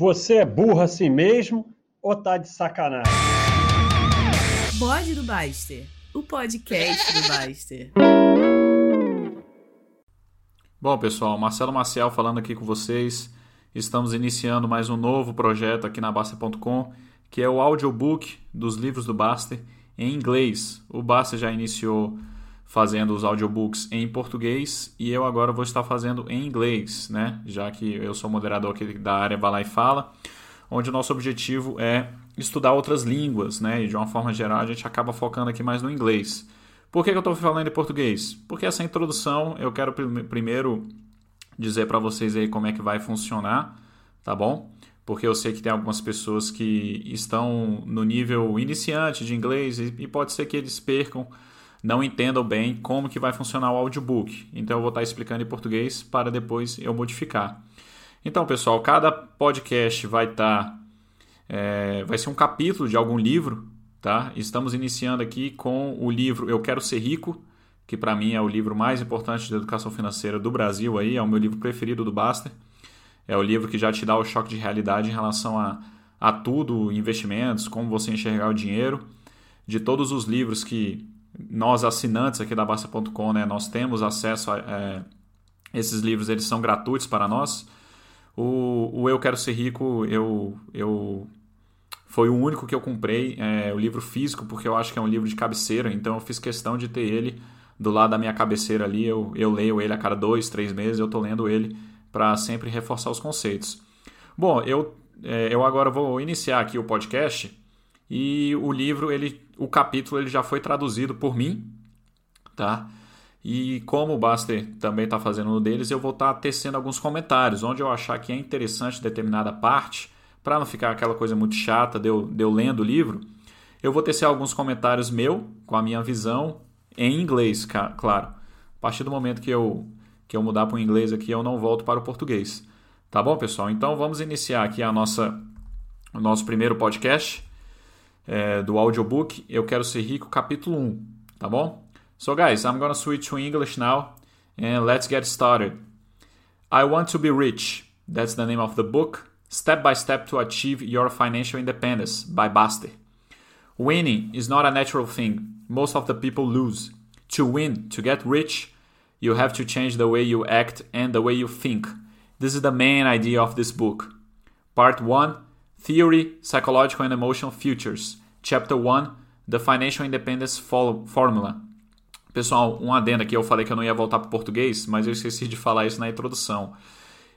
Você é burro assim mesmo ou tá de sacanagem? Bode do Baster, o podcast do Baster. Bom, pessoal, Marcelo Maciel falando aqui com vocês. Estamos iniciando mais um novo projeto aqui na Baster.com, que é o audiobook dos livros do Baster em inglês. O Baster já iniciou fazendo os audiobooks em português e eu agora vou estar fazendo em inglês, né? Já que eu sou moderador aqui da área Vai Lá e Fala, onde o nosso objetivo é estudar outras línguas, né? E de uma forma geral a gente acaba focando aqui mais no inglês. Por que, eu estou falando em português? Porque essa introdução eu quero primeiro dizer para vocês aí como é que vai funcionar, tá bom? Porque eu sei que tem algumas pessoas que estão no nível iniciante de inglês e pode ser que eles percam não entendam bem como que vai funcionar o audiobook. Então eu vou estar explicando em português para depois eu modificar. Então, pessoal, cada podcast vai estar é, vai ser um capítulo de algum livro, tá? Estamos iniciando aqui com o livro Eu Quero Ser Rico, que para mim é o livro mais importante de educação financeira do Brasil aí, é o meu livro preferido do Baster. É o livro que já te dá o choque de realidade em relação a, a tudo, investimentos, como você enxergar o dinheiro. De todos os livros que nós assinantes aqui da Basta.com, né, nós temos acesso a é, esses livros, eles são gratuitos para nós. O, o Eu Quero Ser Rico, eu, eu foi o único que eu comprei, é, o livro físico, porque eu acho que é um livro de cabeceira, então eu fiz questão de ter ele do lado da minha cabeceira ali. Eu, eu leio ele a cada dois, três meses, eu estou lendo ele para sempre reforçar os conceitos. Bom, eu, é, eu agora vou iniciar aqui o podcast e o livro, ele, o capítulo, ele já foi traduzido por mim, tá? E como o Baster também está fazendo um deles, eu vou estar tá tecendo alguns comentários, onde eu achar que é interessante determinada parte, para não ficar aquela coisa muito chata de eu, de eu lendo o livro, eu vou tecer alguns comentários meu, com a minha visão, em inglês, claro. A partir do momento que eu, que eu mudar para o inglês aqui, eu não volto para o português. Tá bom, pessoal? Então vamos iniciar aqui a nossa, o nosso primeiro podcast é, do audiobook Eu Quero Ser Rico, capítulo 1, tá bom? So guys, I'm gonna switch to English now and let's get started. I Want to Be Rich, that's the name of the book, Step by Step to Achieve Your Financial Independence by Bastter. Winning is not a natural thing. Most of the people lose. To win, to get rich, you have to change the way you act and the way you think. This is the main idea of this book. Part 1 Theory, Psychological and Emotional Futures. Chapter 1 The Financial Independence Formula. Pessoal, um adendo aqui, eu falei que eu não ia voltar para o português, mas eu esqueci de falar isso na introdução.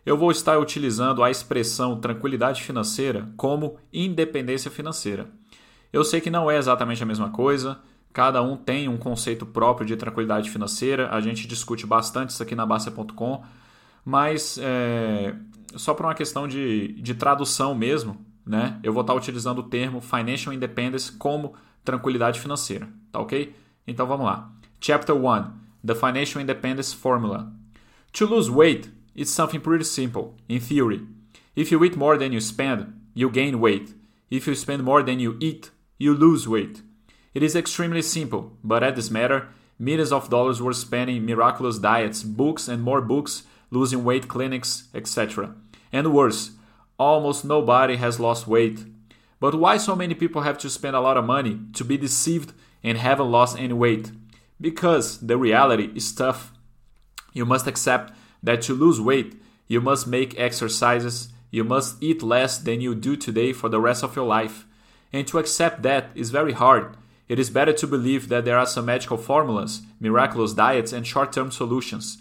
Eu vou estar utilizando a expressão tranquilidade financeira como independência financeira. Eu sei que não é exatamente a mesma coisa, cada um tem um conceito próprio de tranquilidade financeira, a gente discute bastante isso aqui na Basta.com, mas é, só por uma questão de, de tradução mesmo, né? Eu vou estar utilizando o termo Financial Independence como tranquilidade financeira, tá ok? Então vamos lá. Chapter 1 The Financial Independence Formula. To lose weight, it's something pretty simple, in theory. If you eat more than you spend, you gain weight. If you spend more than you eat, you lose weight. It is extremely simple, but at this matter, millions of dollars were spent in miraculous diets, books and more books, losing weight clinics, etc. And worse, almost nobody has lost weight. But why so many people have to spend a lot of money to be deceived and haven't lost any weight? Because the reality is tough. You must accept that to lose weight, you must make exercises, you must eat less than you do today for the rest of your life. And to accept that is very hard. It is better to believe that there are some magical formulas, miraculous diets, and short term solutions.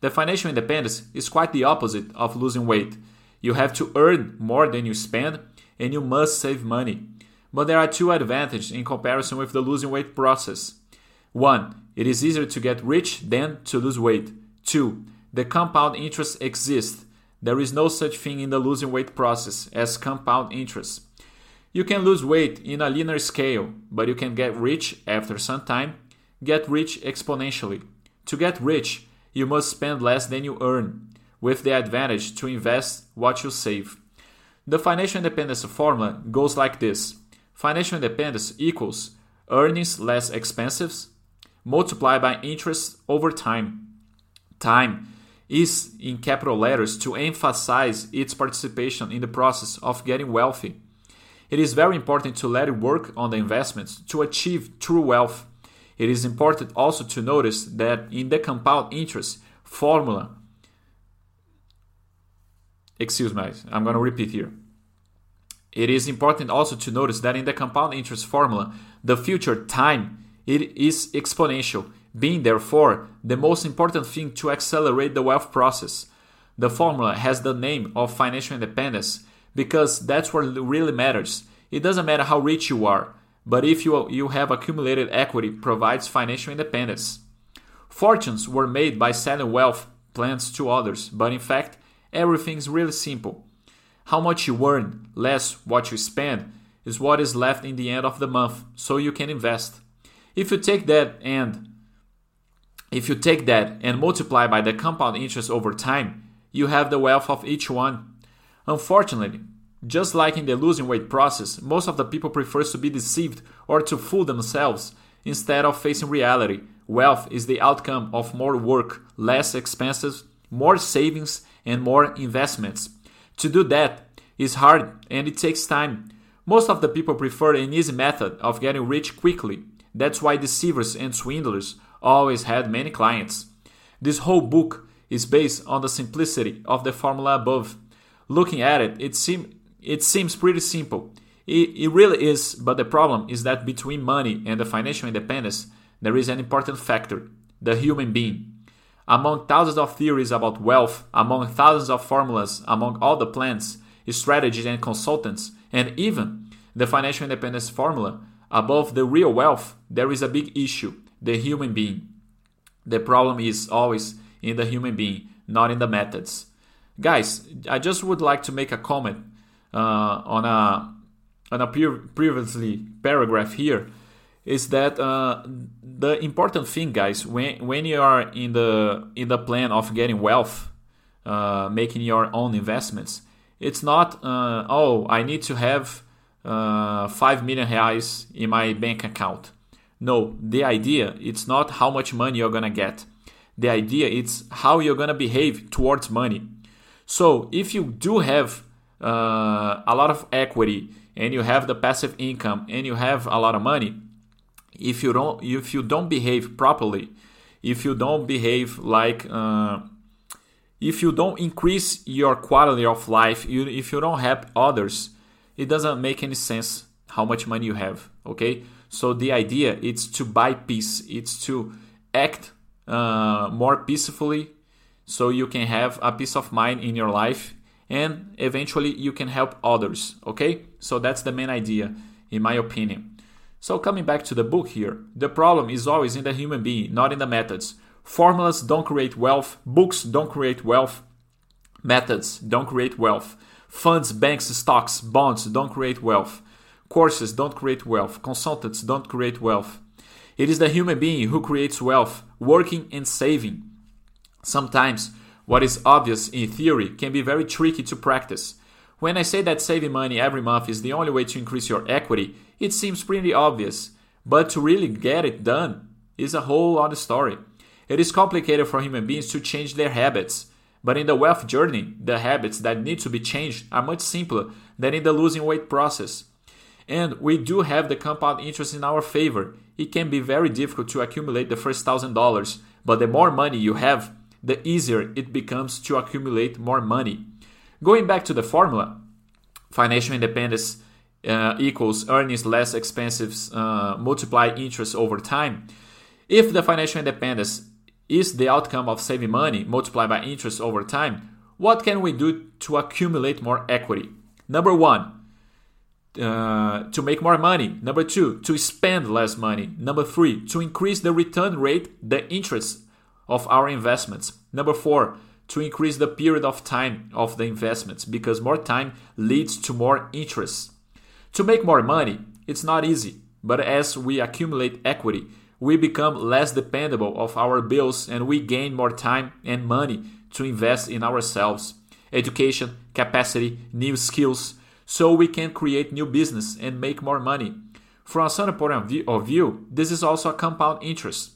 The financial independence is quite the opposite of losing weight. You have to earn more than you spend, and you must save money. But there are two advantages in comparison with the losing weight process. One, it is easier to get rich than to lose weight. Two, the compound interest exists. There is no such thing in the losing weight process as compound interest. You can lose weight in a linear scale, but you can get rich after some time, get rich exponentially. To get rich, you must spend less than you earn with the advantage to invest what you save. The financial independence formula goes like this financial independence equals earnings less expenses multiplied by interest over time. Time is in capital letters to emphasize its participation in the process of getting wealthy. It is very important to let it work on the investments to achieve true wealth. It is important also to notice that in the compound interest formula, excuse me, I'm going to repeat here. It is important also to notice that in the compound interest formula, the future time it is exponential, being therefore the most important thing to accelerate the wealth process. The formula has the name of financial independence because that's what really matters. It doesn't matter how rich you are, but if you, you have accumulated equity provides financial independence. Fortunes were made by selling wealth plans to others, but in fact, everything's really simple. How much you earn, less what you spend, is what is left in the end of the month, so you can invest. If you take that and if you take that and multiply by the compound interest over time, you have the wealth of each one. Unfortunately, just like in the losing weight process, most of the people prefers to be deceived or to fool themselves instead of facing reality. Wealth is the outcome of more work, less expenses, more savings, and more investments. To do that is hard and it takes time. Most of the people prefer an easy method of getting rich quickly. That's why deceivers and swindlers always had many clients. This whole book is based on the simplicity of the formula above. Looking at it, it, seem, it seems pretty simple. It, it really is, but the problem is that between money and the financial independence, there is an important factor the human being. Among thousands of theories about wealth, among thousands of formulas, among all the plans, strategies, and consultants, and even the financial independence formula, above the real wealth, there is a big issue the human being. The problem is always in the human being, not in the methods. Guys, I just would like to make a comment uh, on a on a pre- previously paragraph here is that uh, the important thing, guys, when when you are in the in the plan of getting wealth, uh, making your own investments, it's not uh, oh I need to have uh, five million reais in my bank account. No, the idea it's not how much money you're gonna get. The idea it's how you're gonna behave towards money. So if you do have uh, a lot of equity and you have the passive income and you have a lot of money, if you don't if you don't behave properly, if you don't behave like uh, if you don't increase your quality of life, you, if you don't help others, it doesn't make any sense how much money you have. Okay, so the idea is to buy peace. It's to act uh, more peacefully, so you can have a peace of mind in your life, and eventually you can help others. Okay, so that's the main idea, in my opinion. So, coming back to the book here, the problem is always in the human being, not in the methods. Formulas don't create wealth, books don't create wealth, methods don't create wealth, funds, banks, stocks, bonds don't create wealth, courses don't create wealth, consultants don't create wealth. It is the human being who creates wealth, working and saving. Sometimes, what is obvious in theory can be very tricky to practice. When I say that saving money every month is the only way to increase your equity, it seems pretty obvious. But to really get it done is a whole other story. It is complicated for human beings to change their habits. But in the wealth journey, the habits that need to be changed are much simpler than in the losing weight process. And we do have the compound interest in our favor. It can be very difficult to accumulate the first thousand dollars, but the more money you have, the easier it becomes to accumulate more money. Going back to the formula, financial independence uh, equals earnings less expenses uh, multiply interest over time. If the financial independence is the outcome of saving money multiplied by interest over time, what can we do to accumulate more equity? Number one, uh, to make more money. Number two, to spend less money. Number three, to increase the return rate, the interest of our investments. Number four, to increase the period of time of the investments because more time leads to more interest. To make more money, it's not easy, but as we accumulate equity, we become less dependable of our bills and we gain more time and money to invest in ourselves, education, capacity, new skills, so we can create new business and make more money. From a certain point of view, this is also a compound interest.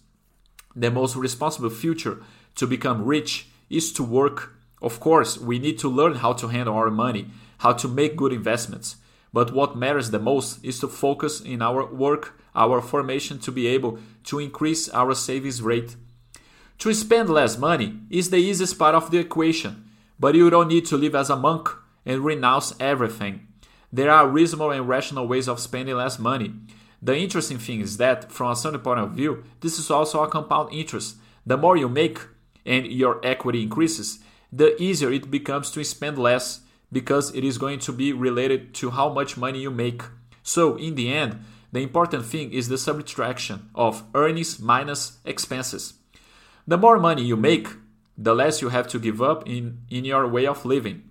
The most responsible future to become rich is to work. Of course, we need to learn how to handle our money, how to make good investments. But what matters the most is to focus in our work, our formation to be able to increase our savings rate. To spend less money is the easiest part of the equation, but you don't need to live as a monk and renounce everything. There are reasonable and rational ways of spending less money. The interesting thing is that, from a certain point of view, this is also a compound interest. The more you make and your equity increases, the easier it becomes to spend less because it is going to be related to how much money you make. So, in the end, the important thing is the subtraction of earnings minus expenses. The more money you make, the less you have to give up in, in your way of living.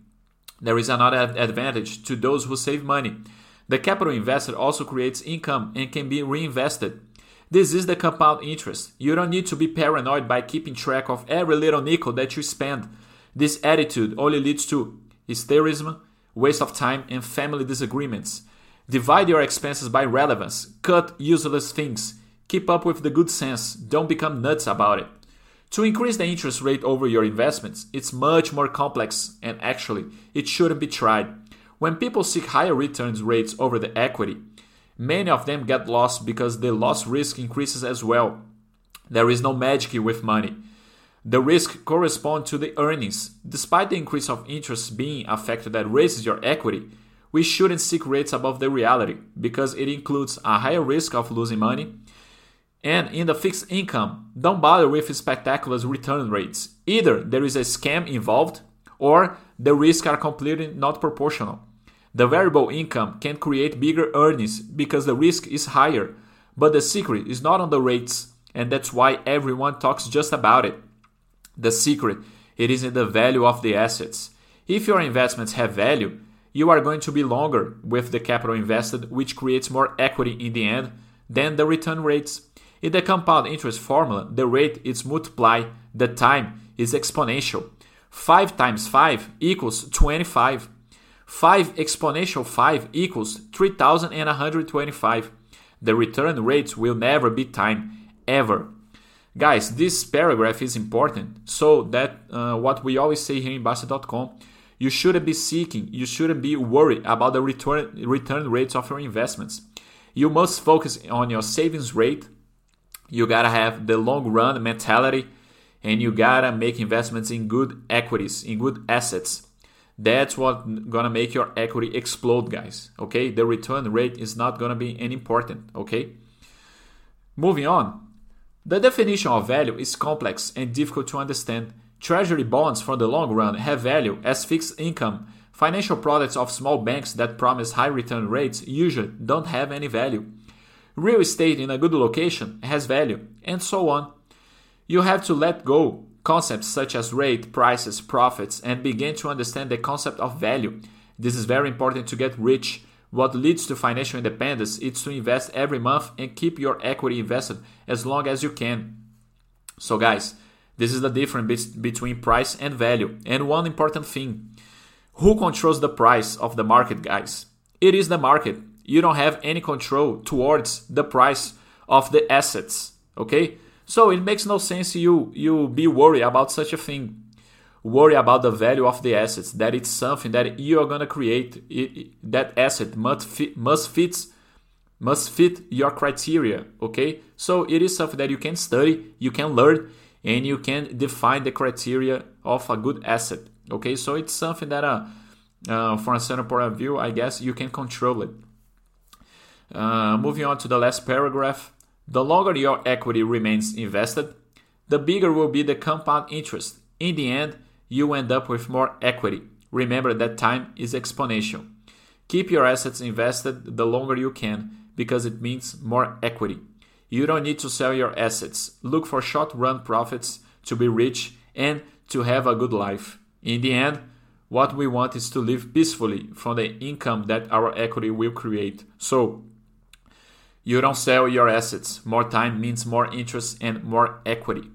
There is another advantage to those who save money. The capital invested also creates income and can be reinvested. This is the compound interest. You don't need to be paranoid by keeping track of every little nickel that you spend. This attitude only leads to hysterism, waste of time, and family disagreements. Divide your expenses by relevance, cut useless things, keep up with the good sense, don't become nuts about it. To increase the interest rate over your investments, it's much more complex and actually, it shouldn't be tried. When people seek higher returns rates over the equity, many of them get lost because the loss risk increases as well. There is no magic with money. The risk corresponds to the earnings. Despite the increase of interest being a factor that raises your equity, we shouldn't seek rates above the reality because it includes a higher risk of losing money. And in the fixed income, don't bother with spectacular return rates. Either there is a scam involved or the risks are completely not proportional. The variable income can create bigger earnings because the risk is higher, but the secret is not on the rates, and that's why everyone talks just about it. The secret it is in the value of the assets. If your investments have value, you are going to be longer with the capital invested, which creates more equity in the end than the return rates. In the compound interest formula, the rate is multiplied, the time is exponential. 5 times 5 equals 25. 5 exponential 5 equals 3125. The return rates will never be time, ever. Guys, this paragraph is important so that uh, what we always say here in Bastter.com, you shouldn't be seeking, you shouldn't be worried about the return, return rates of your investments. You must focus on your savings rate. You gotta have the long run mentality and you gotta make investments in good equities, in good assets. That's what gonna make your equity explode, guys. Okay, the return rate is not gonna be any important. Okay, moving on. The definition of value is complex and difficult to understand. Treasury bonds for the long run have value as fixed income. Financial products of small banks that promise high return rates usually don't have any value. Real estate in a good location has value, and so on. You have to let go concepts such as rate, prices, profits, and begin to understand the concept of value. This is very important to get rich what leads to financial independence is to invest every month and keep your equity invested as long as you can. So, guys, this is the difference between price and value. And one important thing who controls the price of the market, guys? It is the market. You don't have any control towards the price of the assets, okay? So it makes no sense you you be worried about such a thing. Worry about the value of the assets that it's something that you are going to create it, that asset must fit must fit must fit your criteria okay? So it is something that you can study you can learn and you can define the criteria of a good asset okay? So it's something that uh, uh from a certain point of view i guess you can control it. Uh, moving on to the last paragraph the longer your equity remains invested the bigger will be the compound interest in the end you end up with more equity. Remember that time is exponential. Keep your assets invested the longer you can because it means more equity. You don't need to sell your assets. Look for short run profits to be rich and to have a good life. In the end, what we want is to live peacefully from the income that our equity will create. So, you don't sell your assets. More time means more interest and more equity.